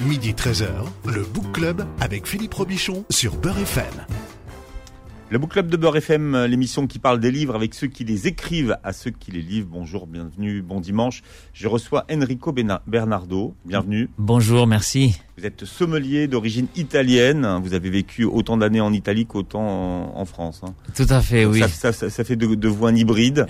Midi 13h, le Book Club avec Philippe Robichon sur Beurre FM. Le Book Club de Beurre FM, euh, l'émission qui parle des livres avec ceux qui les écrivent à ceux qui les livrent. Bonjour, bienvenue, bon dimanche. Je reçois Enrico Bernardo. Bienvenue. Bonjour, merci. Vous êtes sommelier d'origine italienne. Vous avez vécu autant d'années en Italie qu'autant en, France. Hein. Tout à fait, oui. Ça, fait de, vous un hybride.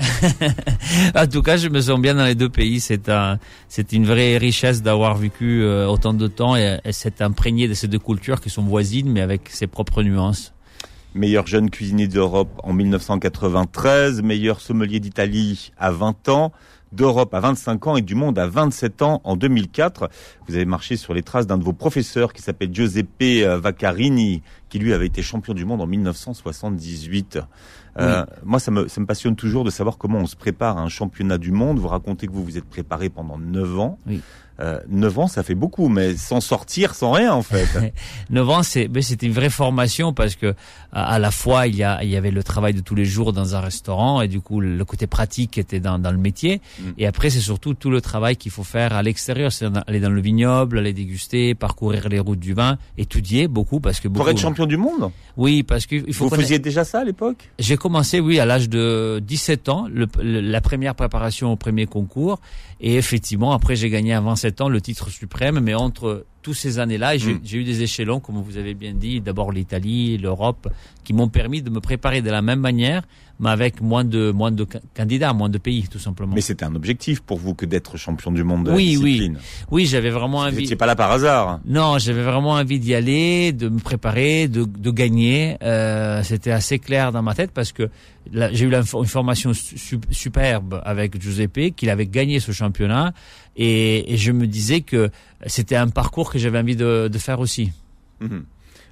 en tout cas, je me sens bien dans les deux pays. C'est un, c'est une vraie richesse d'avoir vécu euh, autant de temps et, et c'est imprégné de ces deux cultures qui sont voisines, mais avec ses propres nuances meilleur jeune cuisinier d'Europe en 1993, meilleur sommelier d'Italie à 20 ans, d'Europe à 25 ans et du monde à 27 ans en 2004. Vous avez marché sur les traces d'un de vos professeurs qui s'appelle Giuseppe Vaccarini, qui lui avait été champion du monde en 1978. Euh, moi, ça me, ça me passionne toujours de savoir comment on se prépare à un championnat du monde. Vous racontez que vous vous êtes préparé pendant 9 ans. Oui. Euh, 9 ans, ça fait beaucoup, mais sans sortir, sans rien en fait. 9 ans, c'est c'était une vraie formation parce que à, la fois il y, a, il y avait le travail de tous les jours dans un restaurant et du coup le côté pratique était dans, dans le métier. Mm. Et après, c'est surtout tout le travail qu'il faut faire à l'extérieur, c'est aller dans le vignoble, aller déguster, parcourir les routes du vin, étudier beaucoup parce que beaucoup, pour être champion du monde? Oui, parce que il faut. Vous faisiez déjà ça à l'époque? J'ai commencé, oui, à l'âge de 17 ans, le, la première préparation au premier concours, et effectivement, après j'ai gagné à 27 ans le titre suprême, mais entre tous ces années-là, hmm. j'ai eu des échelons, comme vous avez bien dit, d'abord l'Italie, l'Europe, qui m'ont permis de me préparer de la même manière, mais avec moins de moins de candidats, moins de pays, tout simplement. Mais c'était un objectif pour vous que d'être champion du monde de oui, la discipline. Oui, oui, j'avais vraiment envie. Vous n'étiez pas là par hasard. Non, j'avais vraiment envie d'y aller, de me préparer, de, de gagner. Euh, c'était assez clair dans ma tête parce que j'ai eu une formation superbe avec Giuseppe, qu'il avait gagné ce championnat, et, et je me disais que c'était un parcours que j'avais envie de, de faire aussi. Mhm.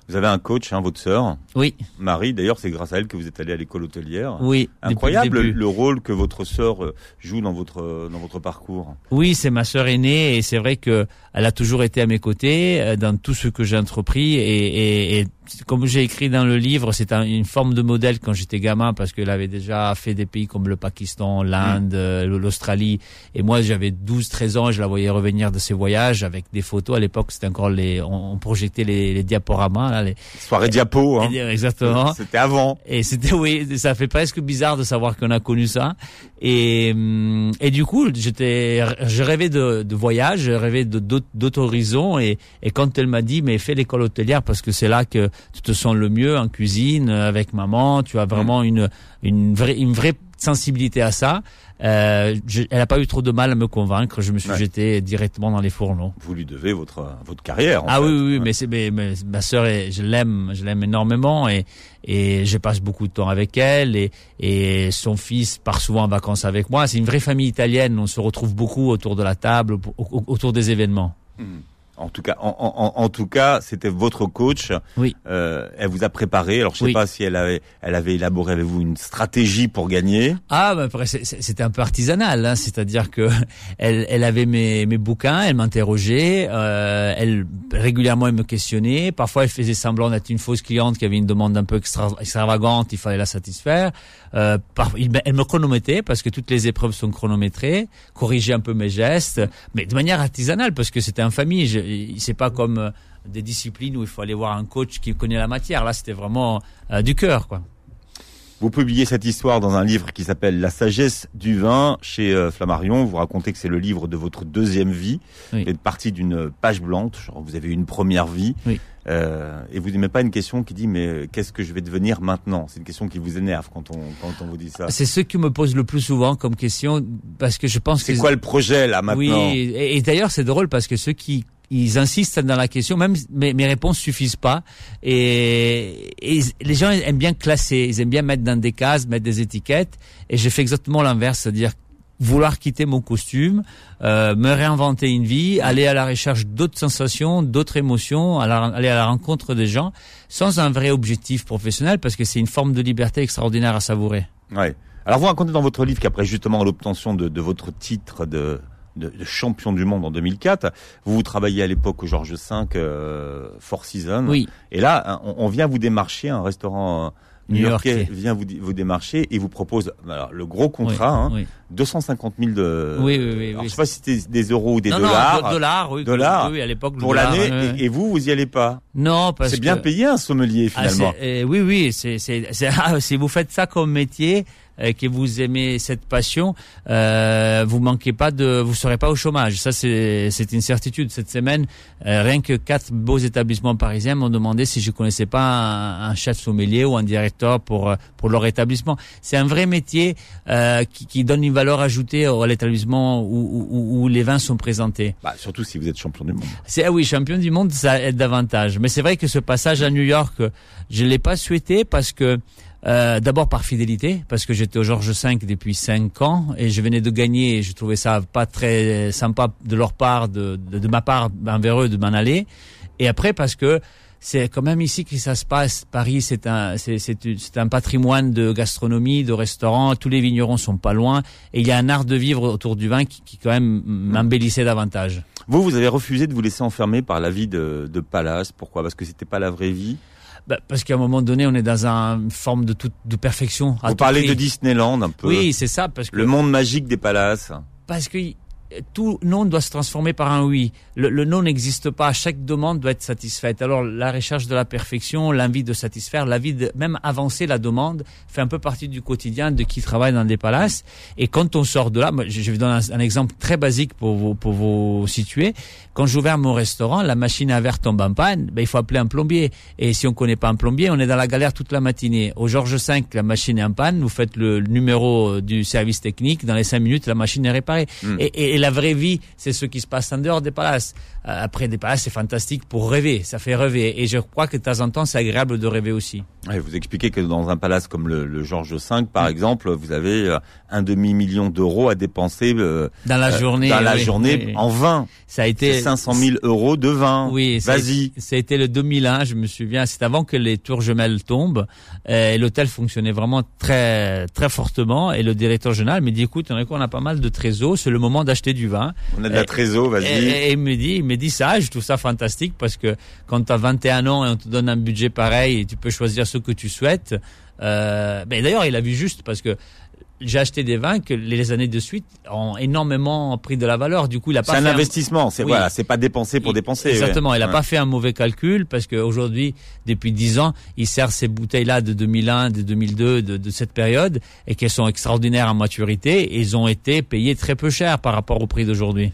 Vous avez un coach, hein, votre sœur. Oui. Marie, d'ailleurs, c'est grâce à elle que vous êtes allé à l'école hôtelière. Oui. Incroyable le, rôle que votre sœur euh, joue dans votre dans votre parcours. Oui, c'est ma sœur aînée et c'est vrai que elle a toujours été à mes côtés euh, dans tout ce que j'ai entrepris et, et, et comme j'ai écrit dans le livre, c'est une forme de modèle quand j'étais gamin parce qu'elle avait déjà fait des pays comme le Pakistan, l'Inde, mm. euh, l'Australie. Et moi, j'avais 12, 13 ans et je la voyais revenir de ses voyages avec des photos. À l'époque, c'était encore les, on, projetait les, les diaporamas, là, les soirées diapo, hein. Exactement. C'était avant. Et c'était, oui, ça fait presque bizarre de savoir qu'on a connu ça. Et, hum, et du coup, j'étais, je rêvais de, de voyage, je rêvais d'autres horizons. Et, et quand elle m'a dit, mais fais l'école hôtelière parce que c'est là que tu te sens le mieux en cuisine avec maman. Tu as vraiment mm. une une vraie une vraie sensibilité à ça. Euh, elle n'a pas eu trop de mal à me convaincre. Je me suis jeté directement dans les fourneaux. Vous lui devez votre votre carrière. En ah oui oui, mais c'est mais, ma sœur, je l'aime, je l'aime énormément et et je passe beaucoup de temps avec elle et et son fils part souvent en vacances avec moi. C'est une vraie famille italienne. On se retrouve beaucoup autour de la table, autour des événements. Mm. En tout cas, en, en, tout cas, c'était votre coach. Oui. Euh, elle vous a préparé. Alors, je sais pas si elle avait, elle avait élaboré avec vous une stratégie pour gagner. Ah, bah, après, c'était un peu artisanal. Hein, C'est-à-dire que elle, elle avait mes, mes bouquins, elle m'interrogeait, euh, elle régulièrement elle me questionnait. Parfois, elle faisait semblant d'être une fausse cliente qui avait une demande un peu extravagante. Il fallait la satisfaire. Euh, par, elle me chronométrait parce que toutes les épreuves sont chronométrées, corriger un peu mes gestes, mais de manière artisanale parce que c'était en famille. C'est pas comme euh, des disciplines où il faut aller voir un coach qui connaît la matière. Là, c'était vraiment euh, du cœur, quoi. Vous publiez cette histoire dans un livre qui s'appelle La sagesse du vin chez euh, Flammarion. Vous racontez que c'est le livre de votre deuxième vie. Vous êtes parti d'une page blanche. Genre vous avez eu une première vie. Oui. Euh, et vous n'aimez pas une question qui dit mais qu'est-ce que je vais devenir maintenant? C'est une question qui vous énerve quand on quand on vous dit ça. C'est ce qui me pose le plus souvent comme question parce que je pense que c'est quoi le projet là maintenant? Oui, et, d'ailleurs c'est drôle parce que ceux qui ils insistent dans la question, même mes, mes réponses suffisent pas. Et, et, les gens aiment bien classer, ils aiment bien mettre dans des cases, mettre des étiquettes. Et j'ai fait exactement l'inverse, c'est-à-dire vouloir quitter mon costume, euh, me réinventer une vie, aller à la recherche d'autres sensations, d'autres émotions, aller à la rencontre des gens, sans un vrai objectif professionnel, parce que c'est une forme de liberté extraordinaire à savourer. Ouais. Alors vous racontez dans votre livre qu'après justement l'obtention de, de, votre titre de, de, champion du monde en 2004, vous, vous travaillez à l'époque au Georges V, euh, Four Seasons. Oui. Et là, on, on vient vous démarcher un restaurant New Yorkais vient vous, vous démarcher et vous propose alors, le gros contrat, hein, 250 000 de. Oui, oui, oui. Alors, oui. Je sais pas si c'était des euros ou des non, dollars. Non, do- dollars, oui. Dollars. Oui, à l'époque. pour l'année. Et, et vous, vous y allez pas. Non, parce C'est que. bien payé un sommelier Ah, finalement. c'est- euh, oui, oui, c'est, c'est, c'est- ah, si vous faites ça comme métier, euh, que vous aimez cette passion, euh, vous manquez pas de, vous serez pas au chômage. Ça, c'est, c'est une certitude. Cette semaine, euh, rien que quatre beaux établissements parisiens m'ont demandé si je connaissais pas un, un chef sommelier ou un directeur pour euh, pour leur établissement. C'est un vrai métier euh, qui, qui donne une valeur ajoutée à l'établissement où, où, où les vins sont présentés. Bah, surtout si vous êtes champion du monde. C'est ah oui, champion du monde, ça aide davantage. Mais c'est vrai que ce passage à New York, je l'ai pas souhaité parce que euh, d'abord par fidélité, parce que j'étais au Georges V depuis cinq ans et je venais de gagner. Et je trouvais ça pas très sympa de leur part, de, de, de ma part envers eux, de m'en aller. Et après parce que c'est quand même ici que ça se passe. Paris, c'est un, c'est, c'est, c'est un patrimoine de gastronomie, de restaurants. Tous les vignerons sont pas loin. Et il y a un art de vivre autour du vin qui, qui quand même m'embellissait davantage. Vous, vous avez refusé de vous laisser enfermer par la vie de, de Palace. Pourquoi? Parce que c'était pas la vraie vie? Bah, parce qu'à un moment donné, on est dans une forme de toute de perfection. à Vous tout parlez prix. de Disneyland un peu. Oui, c'est ça, parce que Le monde magique des palaces. parce que tout non doit se transformer par un oui. Le, le non n'existe pas. Chaque demande doit être satisfaite. Alors la recherche de la perfection, l'envie de satisfaire, l'envie de même avancer la demande fait un peu partie du quotidien de qui travaille dans des palaces. Et quand on sort de là, je je vais donner un, un exemple très basique pour vous pour vous situer. Quand j'ouvre mon restaurant, la machine à verre tombe en panne, ben, il faut appeler un plombier. Et si on connaît pas un plombier, on est dans la galère toute la matinée. Au Georges V, la machine est en panne, vous faites le numéro du service technique, dans les cinq minutes, la machine est réparée. Mm. Et, et- et la vraie vie, c'est ce qui se passe en dehors des palaces. Euh, après, des palaces, c'est fantastique pour rêver, ça fait rêver. Et je crois que de temps en temps, c'est agréable de rêver aussi. Vous expliquez que dans un palace comme le, le Georges V, par exemple, vous avez euh, un demi-million d'euros à dépenser euh, Dans la journée. dans la oui, journée oui. en vin. Ça a été C'est 500 000 euros de vin. Oui, Vas-y. Ça a été le 2001, je me souviens. C'est avant que les tours jumelles tombent. Et l'hôtel fonctionnait vraiment très très fortement. Et le directeur général me dit, écoute, on a pas mal de trésors. C'est le moment d'acheter du vin. On a de la trésor, vas-y. et il me dit, il me dit ça. Je trouve ça fantastique parce que quand tu as 21 ans et on te donne un budget pareil, et tu peux choisir ce que tu souhaites. Euh, ben d'ailleurs, il a vu juste parce que j'ai acheté des vins que les années de suite ont énormément pris de la valeur. Du coup, il a pas C'est un investissement. C'est Oui. voilà, c'est pas dépenser pour il- dépenser. Exactement. ouais. Il n'a Ouais. pas fait un mauvais calcul parce qu'aujourd'hui, depuis 10 ans, il sert ces bouteilles-là de 2001, de 2002, de, de cette période et qu'elles sont extraordinaires en maturité et ils ont été payées très peu cher par rapport au prix d'aujourd'hui.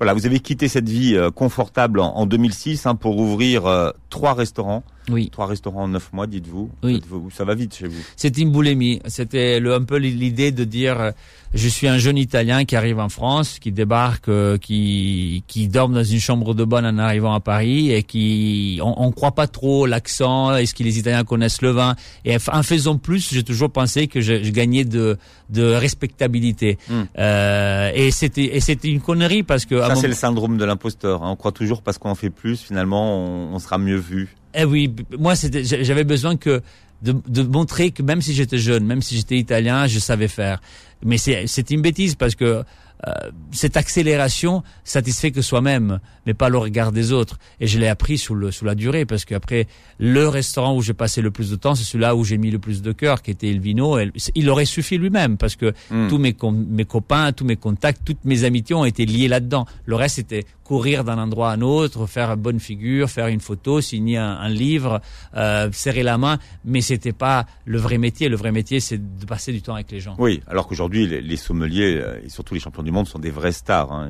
Voilà, vous avez quitté cette vie euh, confortable en, en 2006 hein, pour ouvrir euh, trois restaurants. Oui. Trois restaurants en neuf mois, dites-vous. Oui. Ça va vite chez vous. C'était une boulimie. C'était le- un peu l'idée de dire euh, je suis un jeune Italien qui arrive en France, qui débarque, euh, qui qui dort dans une chambre de bonne en arrivant à Paris et qui on, on croit pas trop l'accent. Est-ce que les Italiens connaissent le vin? Et en faisant plus, j'ai toujours pensé que je, je gagnais de de respectabilité. Mm. Euh, et c'était et c'était une connerie parce que Ça, c'est le syndrome de l'imposteur. hein. On croit toujours parce qu'on en fait plus, finalement, on, on sera mieux vu. Eh oui, moi j'avais besoin de, de montrer que même si j'étais jeune, même si j'étais italien, je savais faire. Mais c'est une bêtise parce que euh, cette accélération satisfait que soi-même, mais pas le regard des autres. Et je l'ai appris sous le sous la durée parce qu'après le restaurant où j'ai passé le plus de temps, c'est celui-là où j'ai mis le plus de cœur, qui était El Vino. Et il aurait suffi lui-même parce que Hmm. tous mes mes copains, tous mes contacts, toutes mes amitiés ont été liées là-dedans. Le reste c'était courir d'un endroit à un autre, faire une bonne figure, faire une photo, signer un, un livre, euh, serrer la main, mais c'était pas le vrai métier. Le vrai métier, c'est de passer du temps avec les gens. Oui, alors qu'aujourd'hui, les, les sommeliers euh, et surtout les champions du monde sont des vrais stars. hein.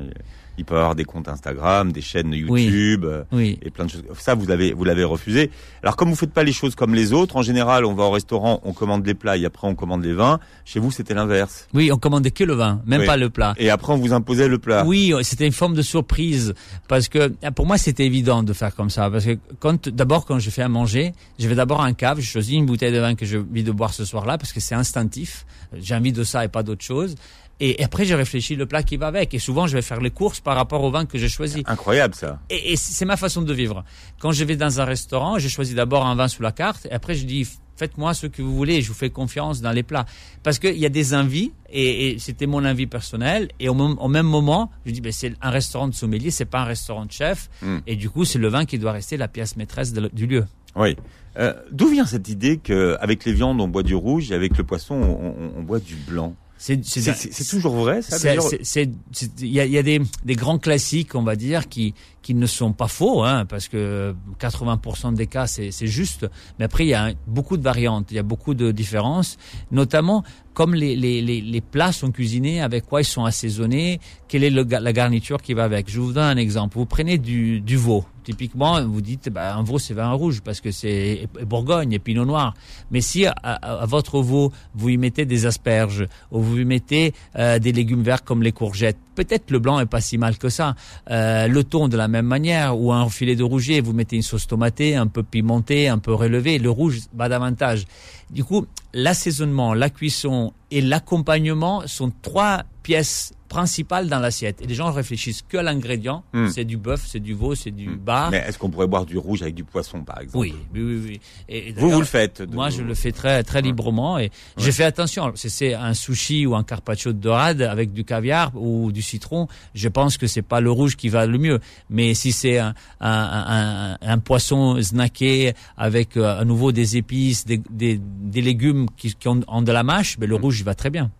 Ils peuvent avoir des comptes Instagram, des chaînes YouTube. euh, Oui. et plein de choses. Ça, vous l'avez, vous l'avez refusé. Alors, comme vous faites pas les choses comme les autres, en général, on va au restaurant, on commande les plats et après on commande les vins. Chez vous, c'était l'inverse. Oui, on commandait que le vin, même Oui. pas le plat. Et après, on vous imposait le plat. Oui, c'était une forme de surprise parce que ah, pour moi c'était évident de faire comme ça parce que quand d'abord quand je fais à manger, je vais d'abord un cave, je choisis une bouteille de vin que j'ai envie de boire ce soir-là parce que c'est instinctif, j'ai envie de ça et pas d'autre chose. Et après, je réfléchis le plat qui va avec. Et souvent, je vais faire les courses par rapport au vin que j'ai choisi. Incroyable, ça. Et, et c'est ma façon de vivre. Quand je vais dans un restaurant, je choisis d'abord un vin sous la carte. Et après, je dis, faites-moi ce que vous voulez. Je vous fais confiance dans les plats. Parce qu'il y a des envies. Et, et c'était mon envie personnelle. Et au, même- au même moment, je dis, ben, c'est un restaurant de sommelier, c'est pas un restaurant de chef. Mm. Et du coup, c'est le vin qui doit rester la pièce maîtresse de- du lieu. Oui. Euh, D'où vient cette idée qu'avec les viandes, on boit du rouge et avec le poisson, on, on- on boit du blanc? C'est toujours vrai, ça il y a, y a des, des grands classiques, on va dire, qui qui ne sont pas faux, hein, parce que 80% des cas c'est juste. Mais après il y a beaucoup de variantes, il y a beaucoup de différences, notamment comme les les les, les plats sont cuisinés, avec quoi ils sont assaisonnés, quelle est la garniture qui va avec. Je vous donne un exemple. Vous prenez du du veau. Typiquement, vous dites, bah, un veau c'est vin rouge parce que c'est Bourgogne et Pinot Noir. Mais si à votre veau vous y mettez des asperges ou vous y mettez euh, des légumes verts comme les courgettes, peut-être le blanc est pas si mal que ça. Euh, le thon de la même manière ou un filet de rouget, vous mettez une sauce tomatée un peu pimentée, un peu relevée, le rouge va davantage. Du coup, l'assaisonnement, la cuisson et l'accompagnement sont trois pièces principales dans l'assiette. Et les gens réfléchissent que à l'ingrédient. Hmm. C'est du bœuf, c'est du veau, c'est du Hmm. bar. Mais est-ce qu'on pourrait boire du rouge avec du poisson, par exemple? Oui, oui, oui. oui. Et, et Vous, vous le faites de- Moi, je le fais très, très librement et j'ai fait attention. Si c'est un sushi ou un carpaccio de dorade avec du caviar ou du citron, je pense que c'est pas le rouge qui va le mieux. Mais si c'est un, un, un, un poisson snacké avec euh, à nouveau des épices, des, des, des légumes qui, qui ont, ont de la mâche, ben le rouge il va très bien.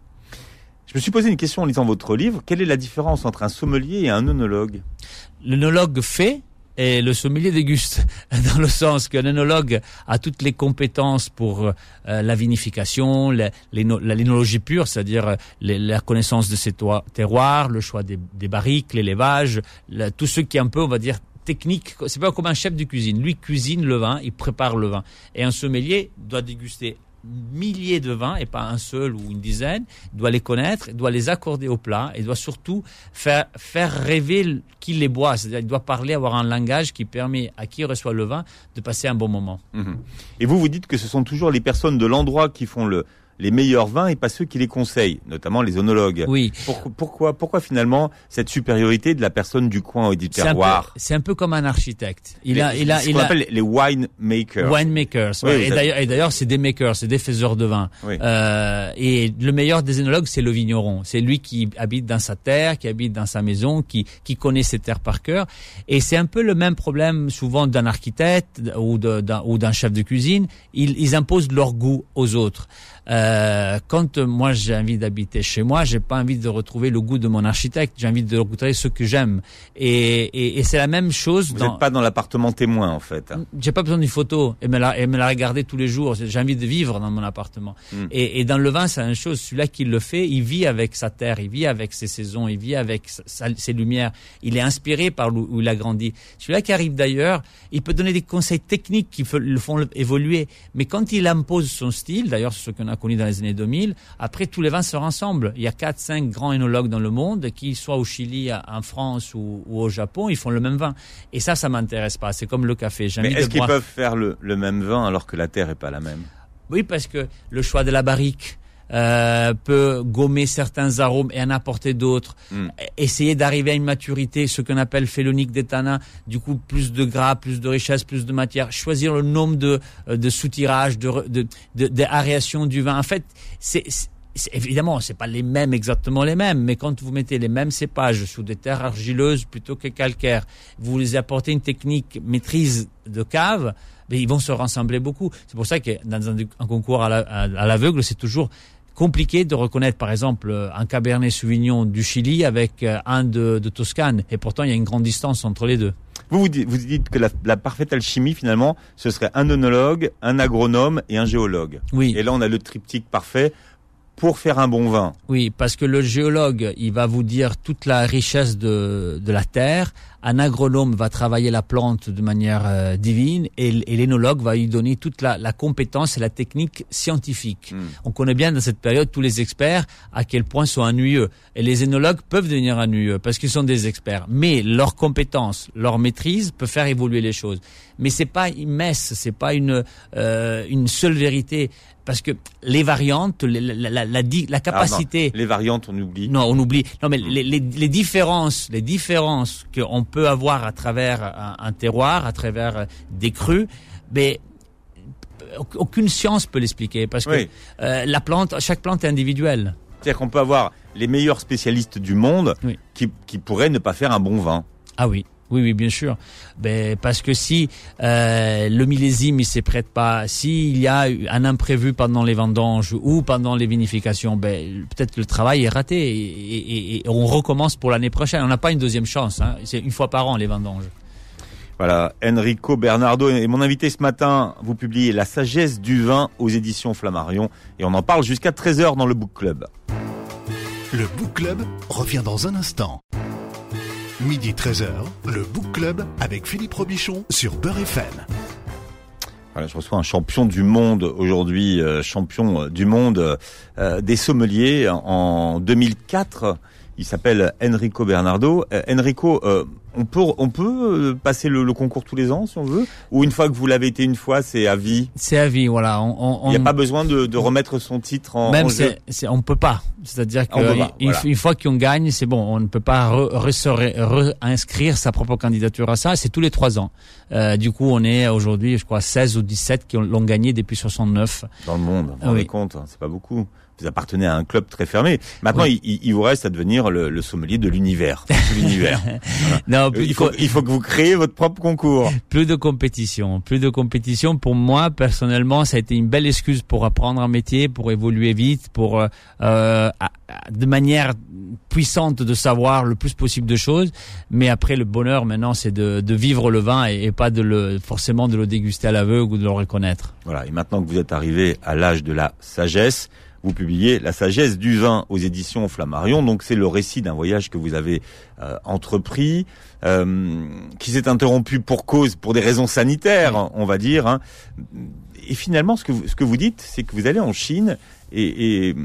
Je me suis posé une question en lisant votre livre. Quelle est la différence entre un sommelier et un œnologue L'œnologue fait et le sommelier déguste, dans le sens que l'œnologue a toutes les compétences pour euh, la vinification, la, l'éno- la linologie pure, c'est-à-dire euh, la connaissance de ses terroirs, le choix des, des barriques, l'élevage, tout ce qui est un peu, on va dire, technique. C'est pas comme un chef de cuisine. Lui cuisine le vin, il prépare le vin. Et un sommelier doit déguster milliers de vins et pas un seul ou une dizaine, doit les connaître, doit les accorder au plat et doit surtout faire, faire rêver qui les boit. C'est-à-dire il doit parler, avoir un langage qui permet à qui reçoit le vin de passer un bon moment. Mhm. Et vous, vous dites que ce sont toujours les personnes de l'endroit qui font le, les meilleurs vins et pas ceux qui les conseillent, notamment les œnologues. Oui. Pourquoi, pourquoi, pourquoi finalement cette supériorité de la personne du coin et du terroir c'est un peu comme un architecte. Il Les- a, il a, ce il a, appelle les winemakers. Winemakers. Oui, ouais. et d'ailleurs, c'est des makers, c'est des faiseurs de vin. Oui. Euh, et le meilleur des œnologues, c'est le vigneron. C'est lui qui habite dans sa terre, qui habite dans sa maison, qui, qui connaît ses terres par cœur. Et c'est un peu le même problème souvent d'un architecte ou de- d'un ou d'un chef de cuisine. Ils, ils imposent leur goût aux autres. Euh, quand moi j'ai envie d'habiter chez moi, j'ai pas envie de retrouver le goût de mon architecte. J'ai envie de retrouver ce que j'aime. Et, et, et c'est la même chose Vous dans. n'êtes pas dans l'appartement témoin en fait. hein. J'ai pas besoin d'une photo et me la, et me la regarder tous les jours. J'ai envie de vivre dans mon appartement. Mm. Et, et dans le vin, c'est la même chose. Celui-là qui le fait, il vit avec sa terre, il vit avec ses saisons, il vit avec sa- ses lumières. Il est inspiré par où il a grandi. Celui-là qui arrive d'ailleurs, il peut donner des conseils techniques qui le font évoluer. Mais quand il impose son style, d'ailleurs, c'est ce qu'on a connu dans les années 2000, après tous les vins se rassemblent. Il y a quatre, cinq grands énologues dans le monde qui, soit au Chili, en France ou, ou au Japon, ils font le même vin. Et ça, ça m'intéresse pas. C'est comme le café. Mais est-ce qu'ils boire- peuvent faire le, le même vin alors que la terre est pas la même? Oui, parce que le choix de la barrique euh, peut gommer certains arômes et en apporter d'autres. Mm. Essayer d'arriver à une maturité, ce qu'on appelle phélonique des tanins, du coup plus de gras, plus de richesse, plus de matière. Choisir le nombre de, euh, de soutirages, de, de, de, d'aération du vin. En fait, c'est évidemment, c'est pas les mêmes exactement les mêmes, mais quand vous mettez les mêmes cépages sous des terres argileuses plutôt que calcaires, vous les apportez une technique maîtrise de cave, mais ils vont se rassembler beaucoup. C'est pour ça que dans un, un concours à la- à- à l'aveugle, c'est toujours compliqué de reconnaître, par exemple, un Cabernet Sauvignon du Chili avec euh, un de, de Toscane. Et pourtant, il y a une grande distance entre les deux. Vous, vous dites, que la, la parfaite alchimie, finalement, ce serait un œnologue, un agronome et un géologue. Oui. Et là, on a le triptyque parfait pour faire un bon vin. Oui, parce que le géologue, il va vous dire toute la richesse de, de la terre. Un agronome va travailler la plante de manière euh, divine et, et l'énologue va lui donner toute la, la compétence et la technique scientifique. Mm. On connaît bien dans cette période tous les experts à quel point sont ennuyeux. Et les énologues peuvent devenir ennuyeux parce qu'ils sont des experts. Mais leur compétence, leur maîtrise peut faire évoluer les choses. Mais c'est pas une messe, c'est pas une euh, une seule vérité parce que les variantes, la, la, la, la Ah, non, capacité. les variantes, on oublie. Non, on oublie. Non, mais les, les, les différences, les différences qu'on peut avoir à travers un, un terroir, à travers euh, des crus, mais euh, aucune science peut l'expliquer parce que Oui. euh, la plante, chaque plante est individuelle. C'est-à-dire qu'on peut avoir les meilleurs spécialistes du monde Oui. qui, qui pourraient ne pas faire un bon vin. Ah oui. Oui, oui, bien sûr. Ben, parce que si euh, le millésime il se prête pas, s'il y a un imprévu pendant les vendanges ou pendant les vinifications, ben, peut-être le travail est raté et, et- et on recommence pour l'année prochaine. On n'a pas une deuxième chance. Hein. C'est une fois par an les vendanges. Voilà, Enrico Bernardo est mon invité ce matin. Vous publiez La sagesse du vin aux éditions Flammarion et on en parle jusqu'à 13h dans le Book Club. Le Book Club revient dans un instant. Midi 13h, le Book Club avec Philippe Robichon sur Beurre FM. Voilà, je reçois un champion du monde aujourd'hui, euh, champion euh, du monde euh, des sommeliers en 2004. Il s'appelle Enrico Bernardo. Euh, Enrico, euh, on peut on peut euh, passer le, le concours tous les ans si on veut, ou une fois que vous l'avez été une fois, c'est à vie? C'est à vie, voilà. On, on, Il n'y a pas besoin de, de remettre son titre en, Même en jeu. on peut pas. C'est-à-dire On peut que pas, une, voilà. une fois qu'on gagne, c'est bon. On ne peut pas re- re- réinscrire sa propre candidature à ça. C'est tous les trois ans. Euh, du coup, on est aujourd'hui, je crois, 16 ou 17 qui ont- l'ont gagné depuis 69. dans le monde. Vous vous rendez compte, hein, c'est pas beaucoup. Vous appartenez à un club très fermé. Maintenant, Oui. il, il- vous reste à devenir le, le sommelier de l'univers. l'univers. Non, Euh, plus, il, faut, il faut que vous créez votre propre concours. plus de compétition, plus de compétition. Pour moi, personnellement, ça a été une belle excuse pour apprendre un métier, pour évoluer vite, pour euh, euh, à- à- de manière puissante de savoir le plus possible de choses. Mais après, le bonheur maintenant, c'est de, de vivre le vin et, et pas de le forcément de le déguster à l'aveugle ou de le reconnaître. Voilà. Et maintenant que vous êtes arrivé à l'âge de la sagesse, vous publiez La sagesse du vin aux éditions Flammarion. Donc c'est le récit d'un voyage que vous avez euh, entrepris, euh, qui s'est interrompu pour cause, pour des raisons sanitaires, on va dire. hein. Et finalement, ce que vous, ce que vous dites, c'est que vous allez en Chine et, et,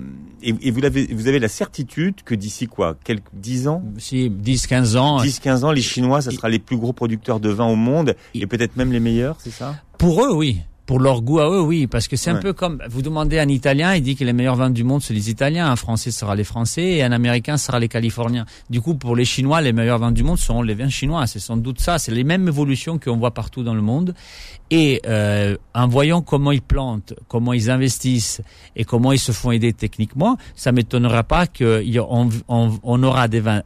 et, vous, avez, vous avez la certitude que d'ici quoi, quelques dix ans, Si 10, 15 ans, 10-15 ans, les Chinois, ça sera les plus gros producteurs de vin au monde et peut-être même les meilleurs, c'est ça? Pour eux, oui. Pour leur goût à eux, oui. Parce que c'est un peu comme, vous demandez à un Italien, il dit que les meilleurs vins du monde, c'est les Italiens. Un Français sera les Français et un Américain sera les Californiens. Du coup, pour les Chinois, les meilleurs vins du monde seront les vins chinois. C'est sans doute ça. C'est les mêmes évolutions qu'on voit partout dans le monde. Et euh, en voyant comment ils plantent, comment ils investissent et comment ils se font aider techniquement, ça m'étonnera pas qu'on on, on aura des vins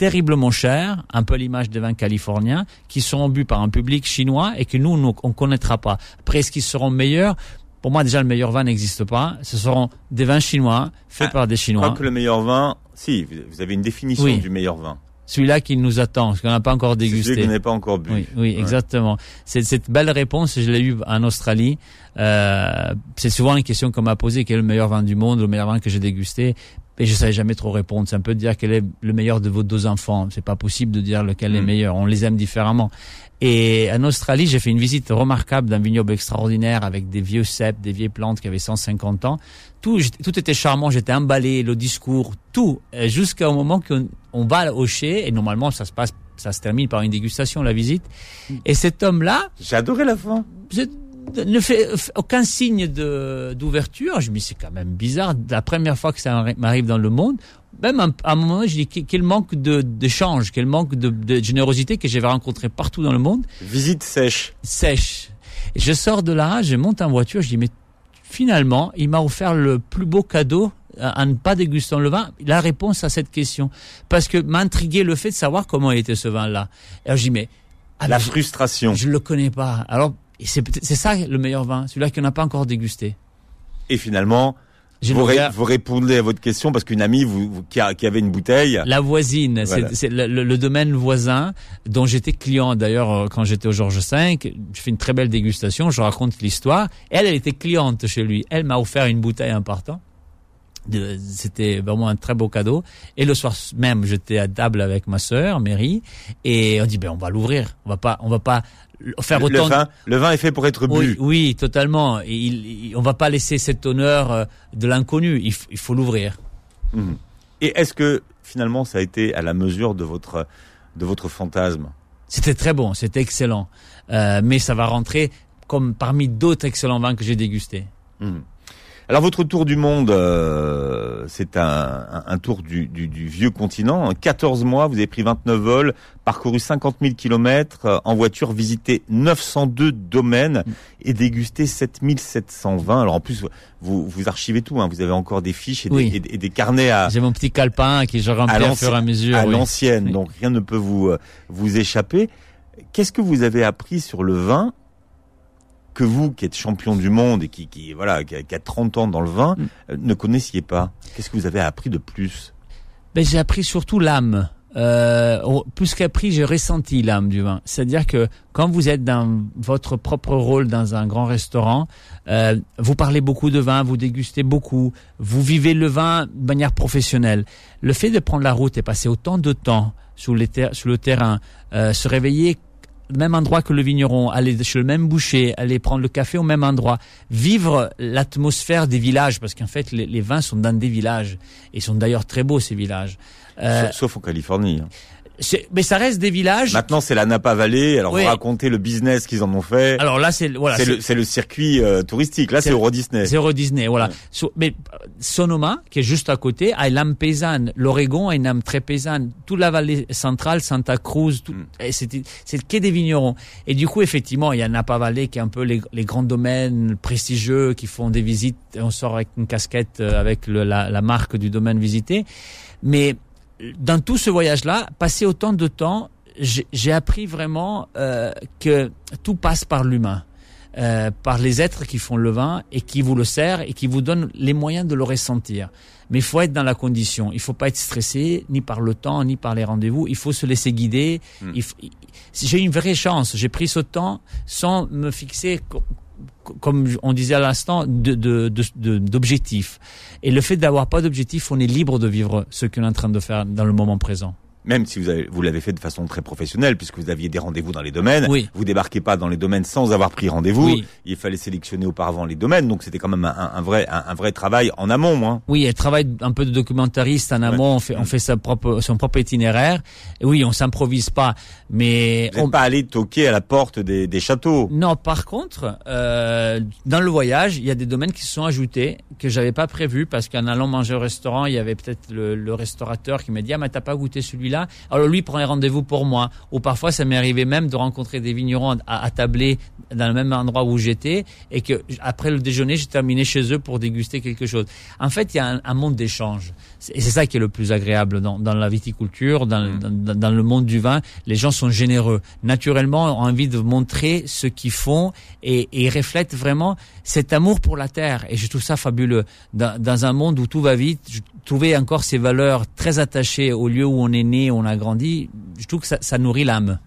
terriblement chers, un peu l'image des vins californiens, qui seront bu par un public chinois et que nous, nous on connaîtra pas. Après, est-ce qu'ils seront meilleurs? Pour moi, déjà, le meilleur vin n'existe pas. Ce seront des vins chinois, faits Ah, par des Je Chinois. crois que le meilleur vin, si, vous- avez une définition Oui. du meilleur vin. Celui-là qui nous attend, ce qu'on n'a pas encore C'est celui que dégusté. vous n'avez pas encore bu. Oui, oui, Ouais. exactement. C'est cette belle réponse, je l'ai eue en Australie. Euh, c'est souvent une question qu'on m'a posée, quel est le meilleur vin du monde, le meilleur vin que j'ai dégusté? Et je savais jamais trop répondre. C'est un peu de dire quel est le meilleur de vos deux enfants. C'est pas possible de dire lequel est Mm. meilleur. On les aime différemment. Et en Australie, j'ai fait une visite remarquable d'un vignoble extraordinaire avec des vieux cèpes, des vieilles plantes qui avaient 150 ans. Tout, tout était charmant. J'étais emballé, le discours, tout, jusqu'au moment qu'on on va au chai. Et normalement, ça se passe, ça se termine par une dégustation, la visite. Et cet homme-là, J'ai adoré la fin. Ne fait aucun signe d'ouverture. Je me dis c'est quand même bizarre. La première fois que ça m'arri- m'arrive dans le monde, même à un moment, je dis que- quel manque de d'échange, quel manque de, de générosité que j'avais rencontré partout dans le monde, Visite sèche. sèche. Et je sors de là, je monte en voiture, je dis mais finalement, il m'a offert le plus beau cadeau en ne pas dégustant le vin, la réponse à cette question. Parce que m'intriguait le fait de savoir comment était ce vin-là. Alors je dis mais ah, la je- frustration. je le connais pas. Alors, et c'est ça le meilleur vin, celui-là qu'on n'a pas encore dégusté. Et finalement, vous, ré- répondez à votre question parce qu'une amie vous, vous- qui, a- qui avait une bouteille. La voisine, c'est- Voilà. c'est le, le- le domaine voisin dont j'étais client d'ailleurs euh, quand j'étais au Georges V. Je fais une très belle dégustation, je raconte l'histoire. Elle, elle était cliente chez lui. Elle m'a offert une bouteille en partant. C'était vraiment un très beau cadeau. Et le soir même, j'étais à table avec ma sœur, Mary, et on dit ben on va l'ouvrir. On va pas, on va pas faire le, autant. de- vin, le vin est fait pour être bu. Oui, oui, totalement. Et il, il- on va pas laisser cet honneur euh, de l'inconnu. Il, il faut l'ouvrir. Mhm. Et est-ce que finalement ça a été à la mesure de votre de votre fantasme? C'était très bon, c'était excellent. Euh, mais ça va rentrer comme parmi d'autres excellents vins que j'ai dégustés. Mhm. Alors votre tour du monde, euh, c'est un, un, tour du, du, du, vieux continent. En 14 mois, vous avez pris 29 vols, parcouru 50 000 kilomètres en voiture, visité 902 domaines et dégusté 7720. Alors en plus, vous, vous archivez tout. Hein. Vous avez encore des fiches et, Oui. des, et, et des carnets à, J'ai mon petit calepin qui je remplis à au fur et à mesure. à oui. l'ancienne. Oui. Donc rien ne peut vous euh, vous échapper. Qu'est-ce que vous avez appris sur le vin que vous, qui êtes champion du monde et qui, qui voilà, qui a, qui a 30 ans dans le vin, Mm. euh, ne connaissiez pas Qu'est-ce que vous avez appris de plus Ben, j'ai appris surtout l'âme. Euh, plus qu'appris, j'ai ressenti l'âme du vin. C'est-à-dire que quand vous êtes dans votre propre rôle dans un grand restaurant, euh, vous parlez beaucoup de vin, vous dégustez beaucoup, vous vivez le vin de manière professionnelle. Le fait de prendre la route et passer autant de temps sur, les ter- sur le terrain, euh, se réveiller même endroit que le vigneron, aller chez le même boucher, aller prendre le café au même endroit, vivre l'atmosphère des villages, parce qu'en fait les, vins sont dans des villages et sont d'ailleurs très beaux ces villages. Euh, sauf, sauf en Californie. hein. Mais ça reste des villages. Maintenant, c'est la Napa Valley. Alors, Oui. vous racontez le business qu'ils en ont fait. Alors là, c'est voilà, c'est le, le circuit euh, touristique. Là, c'est- Euro Disney. c'est Euro Disney, voilà. Ouais. So- mais euh, Sonoma, qui est juste à côté, a une âme paysanne. L'Oregon a une âme très paysanne. Toute la vallée centrale, Santa Cruz, tout, Mm. c'est le quai des vignerons. Et du coup, effectivement, il y a Napa Valley qui est un peu les, les grands domaines prestigieux qui font des visites. On sort avec une casquette euh, avec le- la, la marque du domaine visité. Mais dans tout ce voyage-là, passer autant de temps, j'ai appris vraiment euh, que tout passe par l'humain. euh, par les êtres qui font le vin et qui vous le servent et qui vous donnent les moyens de le ressentir. Mais il faut être dans la condition. Il faut pas être stressé ni par le temps ni par les rendez-vous. Il faut se laisser guider. Mm. Il faut- J'ai une vraie chance. J'ai pris ce temps sans me fixer, comme on disait à l'instant, de- de- d'objectifs. Et le fait d'avoir pas d'objectif, on est libre de vivre ce qu'on est en train de faire dans le moment présent. Même si vous avez, vous l'avez fait de façon très professionnelle, puisque vous aviez des rendez-vous dans les domaines. Oui. Vous débarquez pas dans les domaines sans avoir pris rendez-vous. Oui. Il fallait sélectionner auparavant les domaines. Donc, c'était quand même un, un vrai, un, un vrai travail en amont, hein. Oui, elle travaille un peu de documentariste en amont, on fait, on fait sa propre, son propre itinéraire. Et oui, on s'improvise pas, mais Vous on- pas allé toquer à la porte des, des châteaux. non. Par contre, euh, dans le voyage, il y a des domaines qui se sont ajoutés que j'avais pas prévu parce qu'en allant manger au restaurant, il y avait peut-être le, le restaurateur qui m'a dit ah mais t'as pas goûté celui-là. Alors lui prend un rendez-vous pour moi. Ou parfois, ça m'est arrivé même de rencontrer des vignerons tabler dans le même endroit où j'étais et que après le déjeuner, j'ai terminé chez eux pour déguster quelque chose. En fait, il y a un, un monde d'échange. Et c'est ça qui est le plus agréable dans, dans la viticulture, dans, Mm. dans, dans le monde du vin. Les gens sont généreux. Naturellement, ont envie de montrer ce qu'ils font et, reflètent vraiment cet amour pour la terre. Et je trouve ça fabuleux. Dans, un monde où tout va vite, je trouvais encore ces valeurs très attachées au lieu où on est né, où on a grandi. Je trouve que ça, ça nourrit l'âme.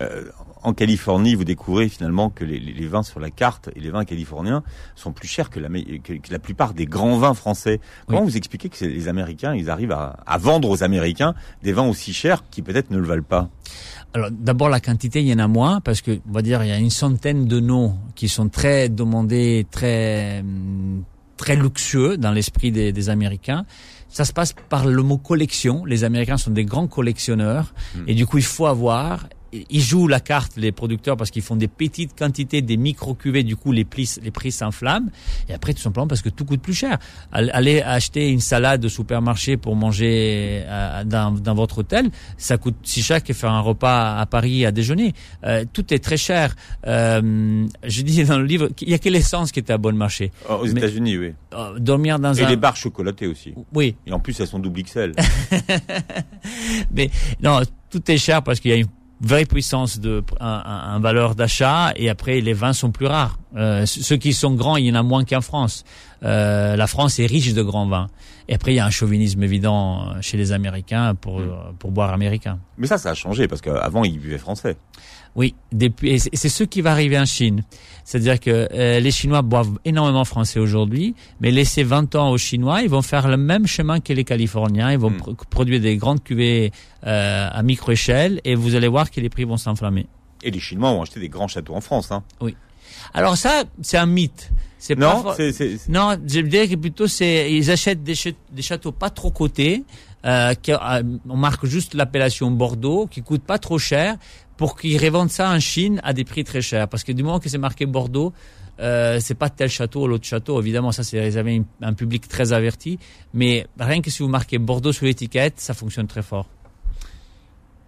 Euh, en Californie, vous découvrez finalement que les, vins sur la carte et les vins californiens sont plus chers que la, me- que, que la plupart des grands vins français. Comment vous expliquez que les Américains, ils arrivent à, à vendre aux Américains des vins aussi chers qui peut-être ne le valent pas? Alors d'abord la quantité, il y en a moins parce que on va dire il y a une centaine de noms qui sont très demandés, très hum, très luxueux dans l'esprit des, des Américains. Ça se passe par le mot collection. Les Américains sont des grands collectionneurs Mm. et du coup il faut avoir. Ils jouent la carte, les producteurs, parce qu'ils font des petites quantités, des micro-cuvées, du coup les prix, les prix s'enflamment. Et après, tout simplement parce que tout coûte plus cher. All- Aller acheter une salade au supermarché pour manger euh, dans, dans votre hôtel, ça coûte si cher que faire un repas à Paris à déjeuner. Euh, tout est très cher. Euh, je dis dans le livre qu'il y a que l'essence qui est à bon marché. Oh, Aux États-Unis, oui. Euh, dormir dans Et un... les barres chocolatées aussi. Oui, Et en plus, elles sont double XL. mais non, tout est cher parce qu'il y a une vraie puissance de un, un- valeur d'achat et après les vins sont plus rares. Euh, ceux qui sont grands, il y en a moins qu'en France. Euh, la France est riche de grands vins. Et après, il y a un chauvinisme évident euh, chez les Américains pour euh, pour boire américain. Mais ça, ça a changé parce qu'avant, ils buvaient français. Oui, depuis, et c'est ce qui va arriver en Chine. C'est-à-dire que euh, les Chinois boivent énormément français aujourd'hui, mais laissez 20 ans aux Chinois, ils vont faire le même chemin que les Californiens. Ils vont Mm. pro- produire des grandes cuvées euh, à micro-échelle et vous allez voir que les prix vont s'enflammer. Et les Chinois ont acheté des grands châteaux en France. Hein. Alors ça, c'est un mythe. C'est pas Non, Non, je dirais que plutôt c'est ils achètent des, châ- des châteaux pas trop cotés, euh, qui, euh, on marque juste l'appellation Bordeaux, qui coûte pas trop cher, pour qu'ils revendent ça en Chine à des prix très chers. Parce que du moment que c'est marqué Bordeaux, euh, c'est pas tel château ou l'autre château. Évidemment, ça c'est réservé à un public très averti. Mais rien que si vous marquez Bordeaux sur l'étiquette, ça fonctionne très fort.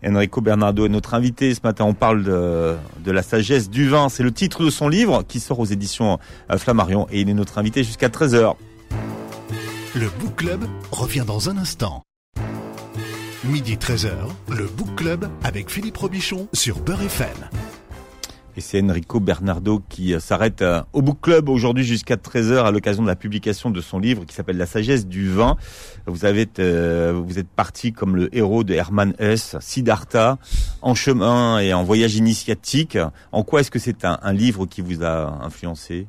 Enrico Bernardo est notre invité ce matin. On parle de, de la sagesse du vin. C'est le titre de son livre qui sort aux éditions euh, Flammarion et il est notre invité jusqu'à 13h. Le Book Club revient dans un instant. Midi 13h, le Book Club avec Philippe Robichon sur Beurre FM. Et c'est Enrico Bernardo qui euh, s'arrête euh, au Book Club aujourd'hui jusqu'à 13h à l'occasion de la publication de son livre qui s'appelle La sagesse du vin. Euh, vous êtes parti comme le héros de Hermann Hesse, Siddhartha, en chemin et en voyage initiatique. En quoi est-ce que c'est un livre qui vous a influencé?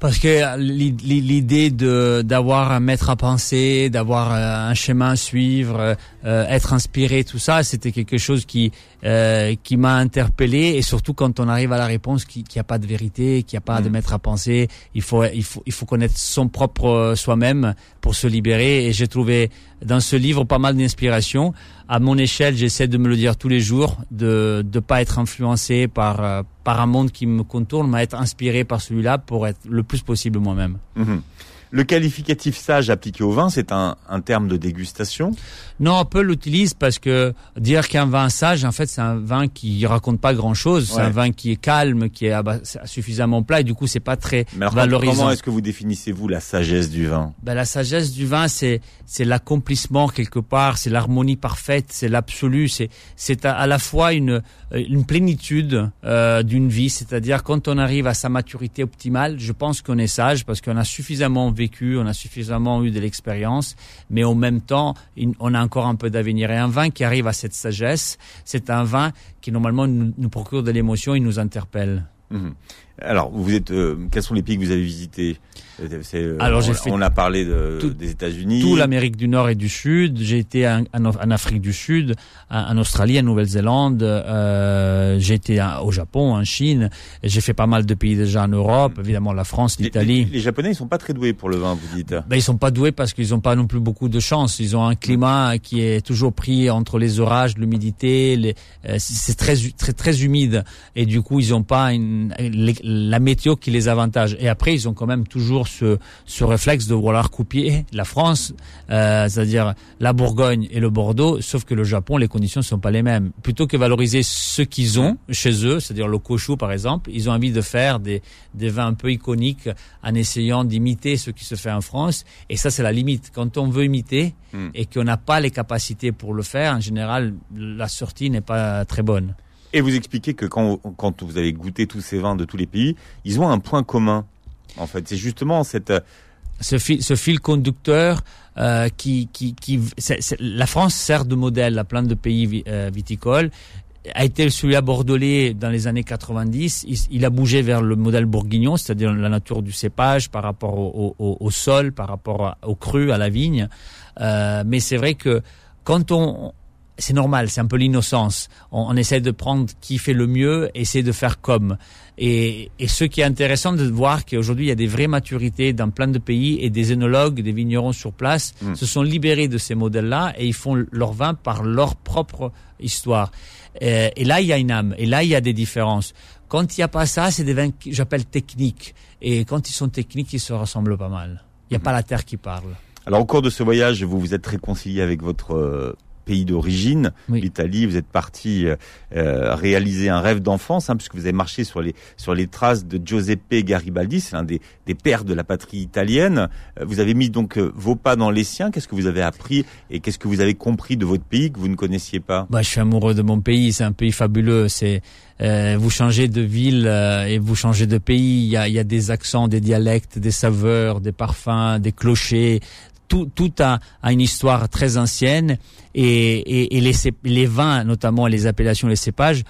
Parce que l'idée de d'avoir un maître à penser, d'avoir un chemin à suivre, être inspiré, tout ça, c'était quelque chose qui euh, qui m'a interpellé et surtout quand on arrive à la réponse qu'il n'y a pas de vérité, qu'il n'y a pas de mm. maître à penser, il faut il faut il faut connaître son propre euh, soi-même pour se libérer et j'ai trouvé dans ce livre pas mal d'inspiration. À mon échelle, j'essaie de me le dire tous les jours, de ne pas être influencé par euh, par un monde qui me contourne, mais être inspiré par celui-là pour être le plus possible moi-même. Mm-hmm. Le qualificatif sage appliqué au vin, c'est un, un, terme de dégustation. Non, on peut l'utilise parce que dire qu'un vin sage, en fait, c'est un vin qui raconte pas grand-chose. C'est un vin qui est calme, qui est suffisamment plat, et du coup, c'est pas très Mais valorisant. Comment est-ce que vous définissez vous la sagesse du vin? Ben, la sagesse du vin, c'est c'est l'accomplissement quelque part, c'est l'harmonie parfaite, c'est l'absolu, c'est c'est à, la fois une une plénitude euh, d'une vie, c'est-à-dire quand on arrive à sa maturité optimale, je pense qu'on est sage parce qu'on a suffisamment vécu, on a suffisamment eu de l'expérience, mais en même temps, on a encore un peu d'avenir. Et un vin qui arrive à cette sagesse, c'est un vin qui normalement nous, procure de l'émotion, il nous interpelle. Mhm. Alors, vous êtes, euh, quels sont les pays que vous avez visités? Euh, Alors, j'ai fait on a parlé de, des États-Unis, tout l'Amérique du Nord et du Sud. J'ai été en, en, Afrique du Sud, en, Australie, en Nouvelle-Zélande. Euh, j'ai été au Japon, en Chine. J'ai fait pas mal de pays déjà en Europe, évidemment la France, l'Italie. Les, Japonais, ils sont pas très doués pour le vin, vous dites. Ben, ils sont pas doués parce qu'ils ont pas non plus beaucoup de chance. Ils ont un climat qui est toujours pris entre les orages, l'humidité. Euh, c'est très très très humide et du coup, ils ont pas une, la météo qui les avantage. Et après, ils ont quand même toujours ce, ce réflexe de vouloir couper la France, euh, c'est-à-dire la Bourgogne et le Bordeaux, sauf que le Japon, les conditions ne sont pas les mêmes. Plutôt que valoriser ce qu'ils ont chez eux, c'est-à-dire le Koshu par exemple, ils ont envie de faire des, des vins un peu iconiques en essayant d'imiter ce qui se fait en France. Et ça, c'est la limite. Quand on veut imiter hmm. et qu'on n'a pas les capacités pour le faire, en général, la sortie n'est pas très bonne. Et vous expliquez que quand, quand vous avez goûté tous ces vins de tous les pays, ils ont un point commun. En fait, c'est justement cette euh, ce fil, ce fil conducteur euh, qui, qui, qui la France sert de modèle à plein de pays euh, viticoles a été celui-là bordelais dans les années 90. Il, a bougé vers le modèle bourguignon, c'est-à-dire la nature du cépage par rapport au, au, au sol, par rapport au cru, à la vigne. Euh, mais c'est vrai que quand on, c'est normal, c'est un peu l'innocence. On, essaie de prendre qui fait le mieux, essayer de faire comme. Et, et ce qui est intéressant de voir qu'aujourd'hui il y a des vraies maturités dans plein de pays et des œnologues, des vignerons sur place mm. se sont libérés de ces modèles-là et ils font leur vin par leur propre histoire. Et, et, là il y a une âme, et là il y a des différences. Quand il n'y a pas ça, c'est des vins que j'appelle techniques. Et quand ils sont techniques, ils se ressemblent pas mal. Il n'y a mm. pas la terre qui parle. Alors au cours de ce voyage, vous vous êtes réconcilié avec votre euh, pays d'origine, l'Italie. Vous êtes parti euh, euh, réaliser un rêve d'enfance, hein, puisque vous avez marché sur les sur les traces de Giuseppe Garibaldi, c'est l'un des, des pères de la patrie italienne. Euh, vous avez mis donc vos pas dans les siens. Qu'est-ce que vous avez appris et qu'est-ce que vous avez compris de votre pays que vous ne connaissiez pas? Bah, je suis amoureux de mon pays. C'est un pays fabuleux. C'est vous changez de ville et vous changez de pays. Il y a, il y a des accents, des dialectes, des saveurs, des parfums, des clochers, tout, tout a, a, une histoire très ancienne et, et, et les, les, vins, notamment les appellations, les cépages,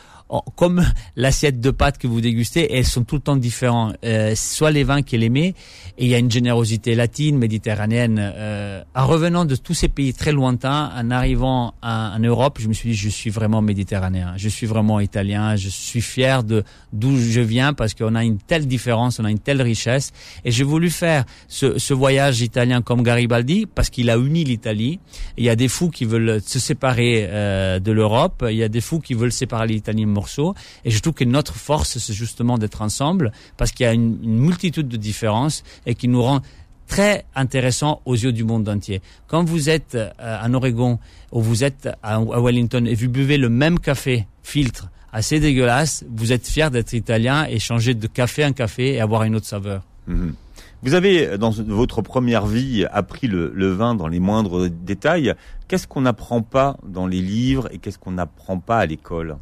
comme l'assiette de pâtes que vous dégustez, elles sont tout le temps différentes. Euh, soit les vins qu'elle aimait, et il y a une générosité latine, méditerranéenne. Euh, en revenant de tous ces pays très lointains, en arrivant en Europe, je me suis dit, je suis vraiment méditerranéen, je suis vraiment italien, je suis fier de d'où je viens parce qu'on a une telle différence, on a une telle richesse. Et j'ai voulu faire ce, ce voyage italien comme Garibaldi parce qu'il a uni l'Italie. Il y a des fous qui veulent veulent se séparer euh, de l'Europe, il y a des fous qui veulent séparer l'Italie en morceaux. Et je trouve que notre force, c'est justement d'être ensemble, parce qu'il y a une, multitude de différences et qui nous rend très intéressant aux yeux du monde entier. Quand vous êtes euh, en Oregon ou vous êtes à, à Wellington et vous buvez le même café filtre assez dégueulasse, vous êtes fier d'être italien et changer de café en café et avoir une autre saveur. Mhm. Vous avez, dans votre première vie, appris le, vin dans les moindres détails. Qu'est-ce qu'on n'apprend pas dans les livres et qu'est-ce qu'on n'apprend pas à l'école?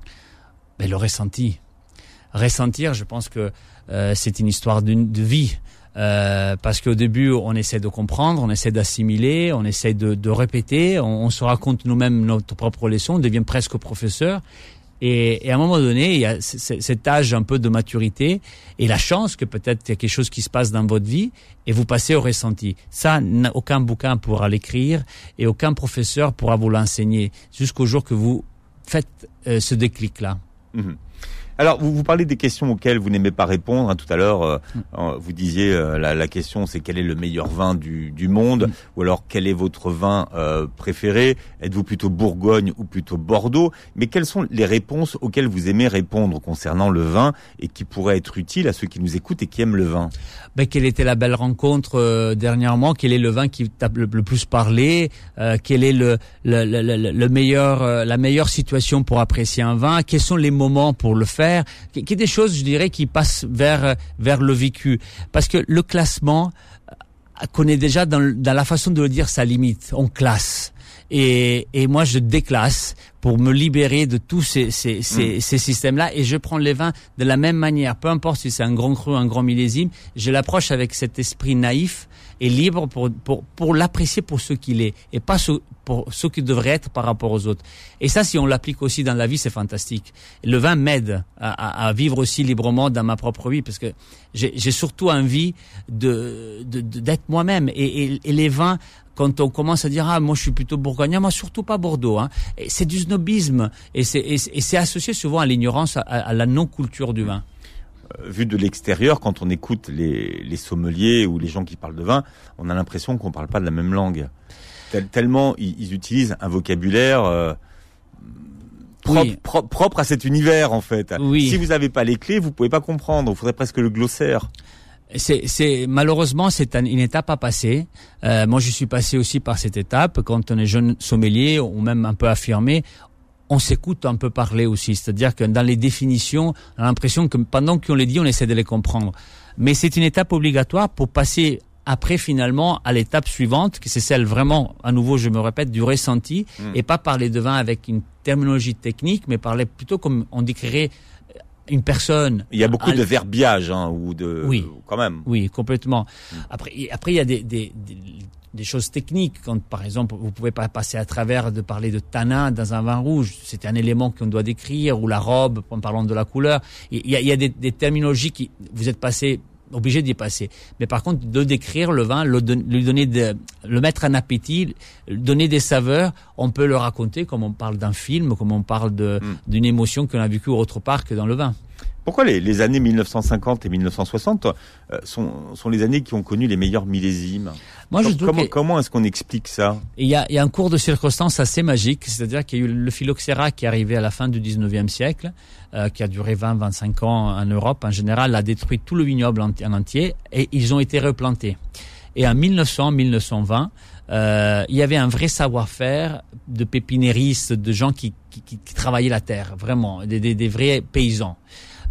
Mais le ressenti. Ressentir, je pense que euh, c'est une histoire de vie. Euh, parce qu'au début, on essaie de comprendre, on essaie d'assimiler, on essaie de, répéter, on se raconte nous-mêmes notre propre leçon, on devient presque professeur. Et, et à un moment donné, il y a cet âge un peu de maturité et la chance que peut-être il y a quelque chose qui se passe dans votre vie et vous passez au ressenti. Ça, aucun bouquin pourra l'écrire et aucun professeur pourra vous l'enseigner jusqu'au jour que vous faites euh, ce déclic-là. Mhm. Alors, vous, vous parlez des questions auxquelles vous n'aimez pas répondre. hein. Tout à l'heure, euh, euh, vous disiez euh, la, la question, c'est quel est le meilleur vin du, du monde, ou alors quel est votre vin euh, préféré? Êtes-vous plutôt Bourgogne ou plutôt Bordeaux? Mais quelles sont les réponses auxquelles vous aimez répondre concernant le vin et qui pourraient être utiles à ceux qui nous écoutent et qui aiment le vin? Ben, quelle était la belle rencontre euh, dernièrement? Quel est le vin qui t'a le, le plus parlé? Euh, Quel est le, le, le, le- le meilleur, euh, la meilleure situation pour apprécier un vin? Quels sont les moments pour le faire? Qui qui est des choses, je dirais, qui passent vers vers le vécu. Parce que le classement euh, connaît déjà dans, dans la façon de le dire sa limite. On classe. Et, et moi, je déclasse pour me libérer de tous ces, ces, ces, ces systèmes-là. Et je prends les vins de la même manière. Peu importe si c'est un grand cru, un grand millésime, je l'approche avec cet esprit naïf et libre pour, pour, pour l'apprécier pour ce qu'il est et pas ce, pour ce qu'il devrait être par rapport aux autres. Et ça, si on l'applique aussi dans la vie, c'est fantastique. Le vin m'aide à, à, à vivre aussi librement dans ma propre vie parce que j'ai surtout envie de de- de- d'être moi-même. Et, et, et les vins, quand on commence à dire ah moi je suis plutôt bourgognat, moi surtout pas Bordeaux. Hein. C'est du snobisme et c'est associé souvent à l'ignorance, à, à la non-culture du vin. Euh, Vu de l'extérieur, quand on écoute les, les sommeliers ou les gens qui parlent de vin, on a l'impression qu'on parle pas de la même langue. Tel- tellement ils, ils utilisent un vocabulaire euh, propre, Oui. pro- propre à cet univers en fait. Oui. Si vous n'avez pas les clés, vous pouvez pas comprendre. Il faudrait presque le glossaire. C'est, malheureusement c'est un- une étape à passer. Euh, moi, je suis passé aussi par cette étape quand on est jeune sommelier ou même un peu affirmé. On s'écoute un peu parler aussi, c'est-à-dire que dans les définitions, on a l'impression que pendant qu'on les dit, on essaie de les comprendre. Mais c'est une étape obligatoire pour passer après finalement à l'étape suivante, que c'est celle vraiment, à nouveau, je me répète, du ressenti, et pas parler de vin avec une terminologie technique, mais parler plutôt comme on décrirait une personne. Il y a beaucoup à- de verbiage hein, ou de Oui. quand même. oui, complètement. Après, et après, il y a des, des, des, des choses techniques. Quand, par exemple, vous pouvez pas passer à travers de parler de tanin dans un vin rouge. C'est un élément qu'on doit décrire, ou la robe, en parlant de la couleur. Il y a, il y a des, des terminologies qui, vous êtes passé, obligé d'y passer. Mais par contre, de décrire le vin, le, lui donner de, le mettre en appétit, donner des saveurs, on peut le raconter comme on parle d'un film, comme on parle de, d'une émotion qu'on a vécue autre part que dans le vin. Pourquoi les, les années 1950 et 1960 euh, sont, sont les années qui ont connu les meilleurs millésimes? Moi, je comment, que- comment est-ce qu'on explique ça? Il y a, il y a un cours de circonstances assez magique, c'est-à-dire qu'il y a eu le phylloxéra qui est arrivé à la fin du 19e siècle, euh, qui a duré 20-25 ans en Europe. En général, a détruit tout le vignoble en, en entier et ils ont été replantés. Et en 1900-1920, euh, il y avait un vrai savoir-faire de pépinéristes, de gens qui, qui, qui- qui travaillaient la terre, vraiment, des, des, des vrais paysans.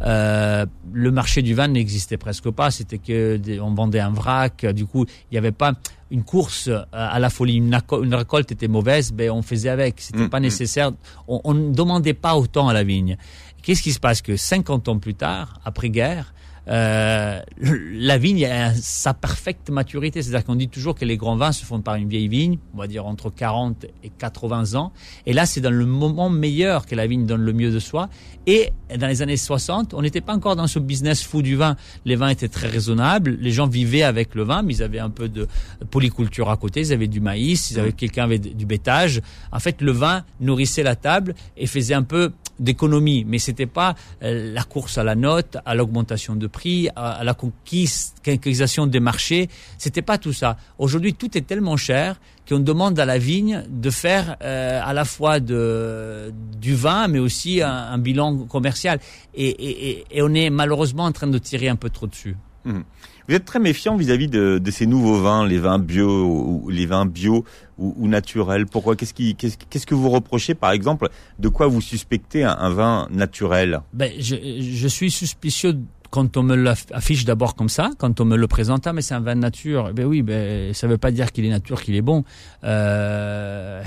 Euh, le marché du vin n'existait presque pas. C'était que des- on vendait un vrac. Du coup, il n'y avait pas une course à- à la folie. Une récolte était mauvaise, ben on faisait avec. C'était Mm, pas mm. nécessaire. On, on ne demandait pas autant à la vigne. Qu'est-ce qui se passe? Que 50 ans plus tard, après guerre, euh, la vigne a sa parfaite maturité. C'est-à-dire qu'on dit toujours que les grands vins se font par une vieille vigne, on va dire entre 40 et 80 ans. Et là, c'est dans le moment meilleur que la vigne donne le mieux de soi. Et dans les années 60, on n'était pas encore dans ce business fou du vin. Les vins étaient très raisonnables. Les gens vivaient avec le vin, mais ils avaient un peu de polyculture à côté. Ils avaient du maïs, ils avaient quelqu'un avait du bétage. En fait, le vin nourrissait la table et faisait un peu d'économie, mais c'était pas euh, la course à la note, à l'augmentation de prix, à, la conquistation des marchés. C'était pas tout ça. Aujourd'hui, tout est tellement cher qu'on demande à la vigne de faire euh, à la fois de, du vin, mais aussi un, bilan commercial. Et, et, et, on est malheureusement en train de tirer un peu trop dessus. Mmh. Vous êtes très méfiant vis-à-vis de, ces nouveaux vins, les vins bio ou les vins ou, naturels. Pourquoi? Qu'est-ce qui, qu'est-ce, que vous reprochez, par exemple De quoi vous suspectez un, vin naturel? Ben, je suis suspicieux quand on me l'affiche d'abord comme ça, quand on me le présente, ah, mais c'est un vin nature, ben oui, ben ça veut pas dire qu'il est nature, qu'il est bon. Euh,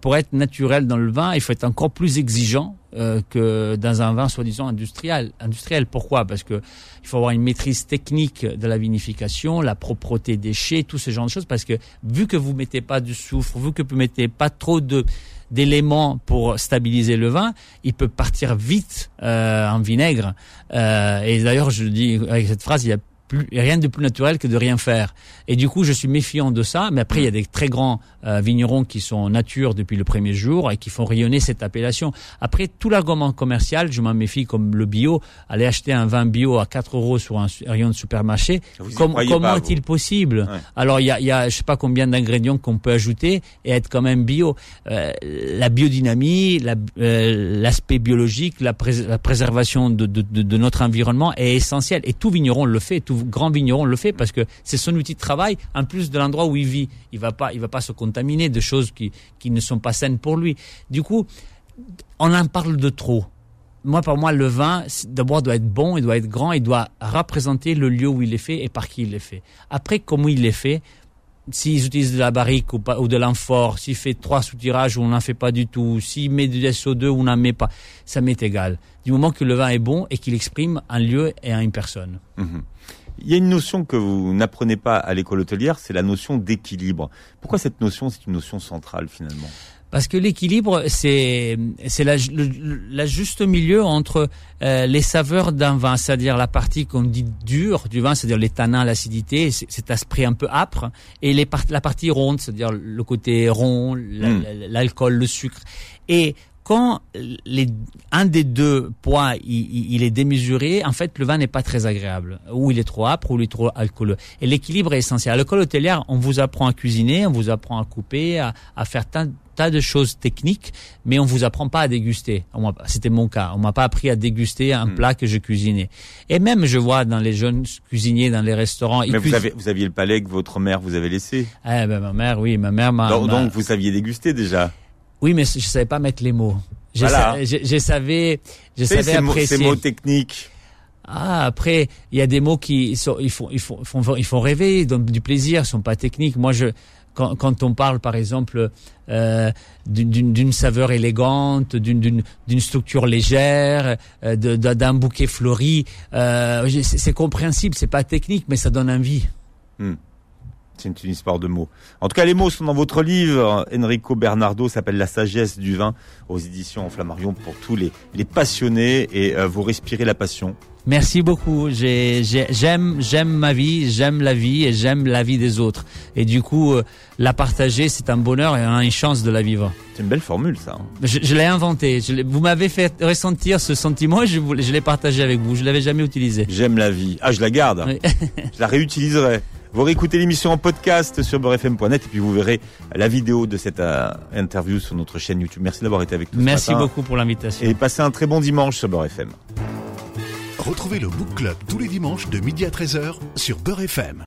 pour être naturel dans le vin, il faut être encore plus exigeant euh, que dans un vin soi-disant industriel. Industriel, pourquoi? Parce que il faut avoir une maîtrise technique de la vinification, la propreté des chais, tout ce genre de choses. Parce que vu que vous mettez pas du soufre, vu que vous mettez pas trop de d'éléments pour stabiliser le vin, il peut partir vite euh, en vinaigre. Euh, et d'ailleurs, je dis avec cette phrase, il y a rien de plus naturel que de rien faire. Et du coup, je suis méfiant de ça. Mais après, il y a des très grands euh, vignerons qui sont nature depuis le premier jour et qui font rayonner cette appellation. Après, tout l'argument commercial, je m'en méfie comme le bio. Aller acheter un vin bio à 4 euros sur un rayon de supermarché, comment est-il possible? Alors, il y a, y a, je sais pas combien d'ingrédients qu'on peut ajouter et être quand même bio. Euh, la biodynamie, euh, l'aspect biologique, la, la préservation de, de, de, de, notre environnement est essentiel. Et tout vigneron le fait, tout grand vigneron le fait parce que c'est son outil de travail en plus de l'endroit où il vit. Il va pas, il va pas se contaminer de choses qui, qui ne sont pas saines pour lui. Du coup, on en parle de trop. Moi, pour moi, le vin, d'abord, doit être bon, il doit être grand, il doit représenter le lieu où il est fait et par qui il est fait. Après, comment il est fait, s'ils utilisent de la barrique ou, pas, ou de l'amphore, s'il fait trois soutirages ou on n'en fait pas du tout, s'il met du SO2 ou on n'en met pas, ça m'est égal. Du moment que le vin est bon et qu'il exprime un lieu et une personne. Mhm. Il y a une notion que vous n'apprenez pas à l'école hôtelière, c'est la notion d'équilibre. Pourquoi cette notion, c'est une notion centrale finalement? Parce que l'équilibre, c'est c'est la, la, juste milieu entre euh, les saveurs d'un vin, c'est-à-dire la partie qu'on dit dure du vin, c'est-à-dire les tanins, l'acidité, cet aspect un peu âpre, et les la partie ronde, c'est-à-dire le côté rond, hmm. l'alcool, le sucre. Et quand les, un des deux poids il, il, est démesuré, en fait, le vin n'est pas très agréable. Ou il est trop âpre, ou il est trop alcooleux. Et l'équilibre est essentiel. À l'école hôtelière, on vous apprend à cuisiner, on vous apprend à couper, à, à faire tas, tas de choses techniques, mais on vous apprend pas à déguster. C'était mon cas. On m'a pas appris à déguster un hmm. plat que je cuisinais. Et même, je vois dans les jeunes cuisiniers, dans les restaurants. Mais vous, avez, vous aviez le palais que votre mère vous avait laissé. Eh ben, ma mère, oui, ma mère m'a. Donc, donc vous saviez déguster déjà. Oui, mais je savais pas mettre les mots. Je, savais, je, savais, je savais apprécier. Ces mots techniques. Ah, après, il y a des mots qui sont, ils font, ils font, ils font rêver, ils donnent du plaisir, sont pas techniques. Moi, je, quand, quand on parle, par exemple, euh, d'une saveur élégante, d'une structure légère, euh, d'un bouquet fleuri, euh, c'est compréhensible, c'est pas technique, mais ça donne envie. Hmm. C'est une histoire de mots. En tout cas, les mots sont dans votre livre. Enrico Bernardo s'appelle La sagesse du vin aux éditions Flammarion pour tous les, les passionnés et euh, vous respirez la passion. Merci beaucoup. J'aime, j'aime ma vie, j'aime la vie et j'aime la vie des autres. Et du coup, euh, la partager, c'est un bonheur et une chance de la vivre. C'est une belle formule, ça. Hein. Je, l'ai inventé. vous m'avez fait ressentir ce sentiment et je, je l'ai partagé avec vous. Je l'avais jamais utilisé. J'aime la vie. Ah, je la garde. je la réutiliserai. Vous réécoutez l'émission en podcast sur beurrefm.net et puis vous verrez la vidéo de cette euh, interview sur notre chaîne YouTube. Merci d'avoir été avec nous. Merci beaucoup pour l'invitation. Et passez un très bon dimanche sur Beurre FM. Retrouvez le Book Club tous les dimanches de midi à 13h sur Beurre FM.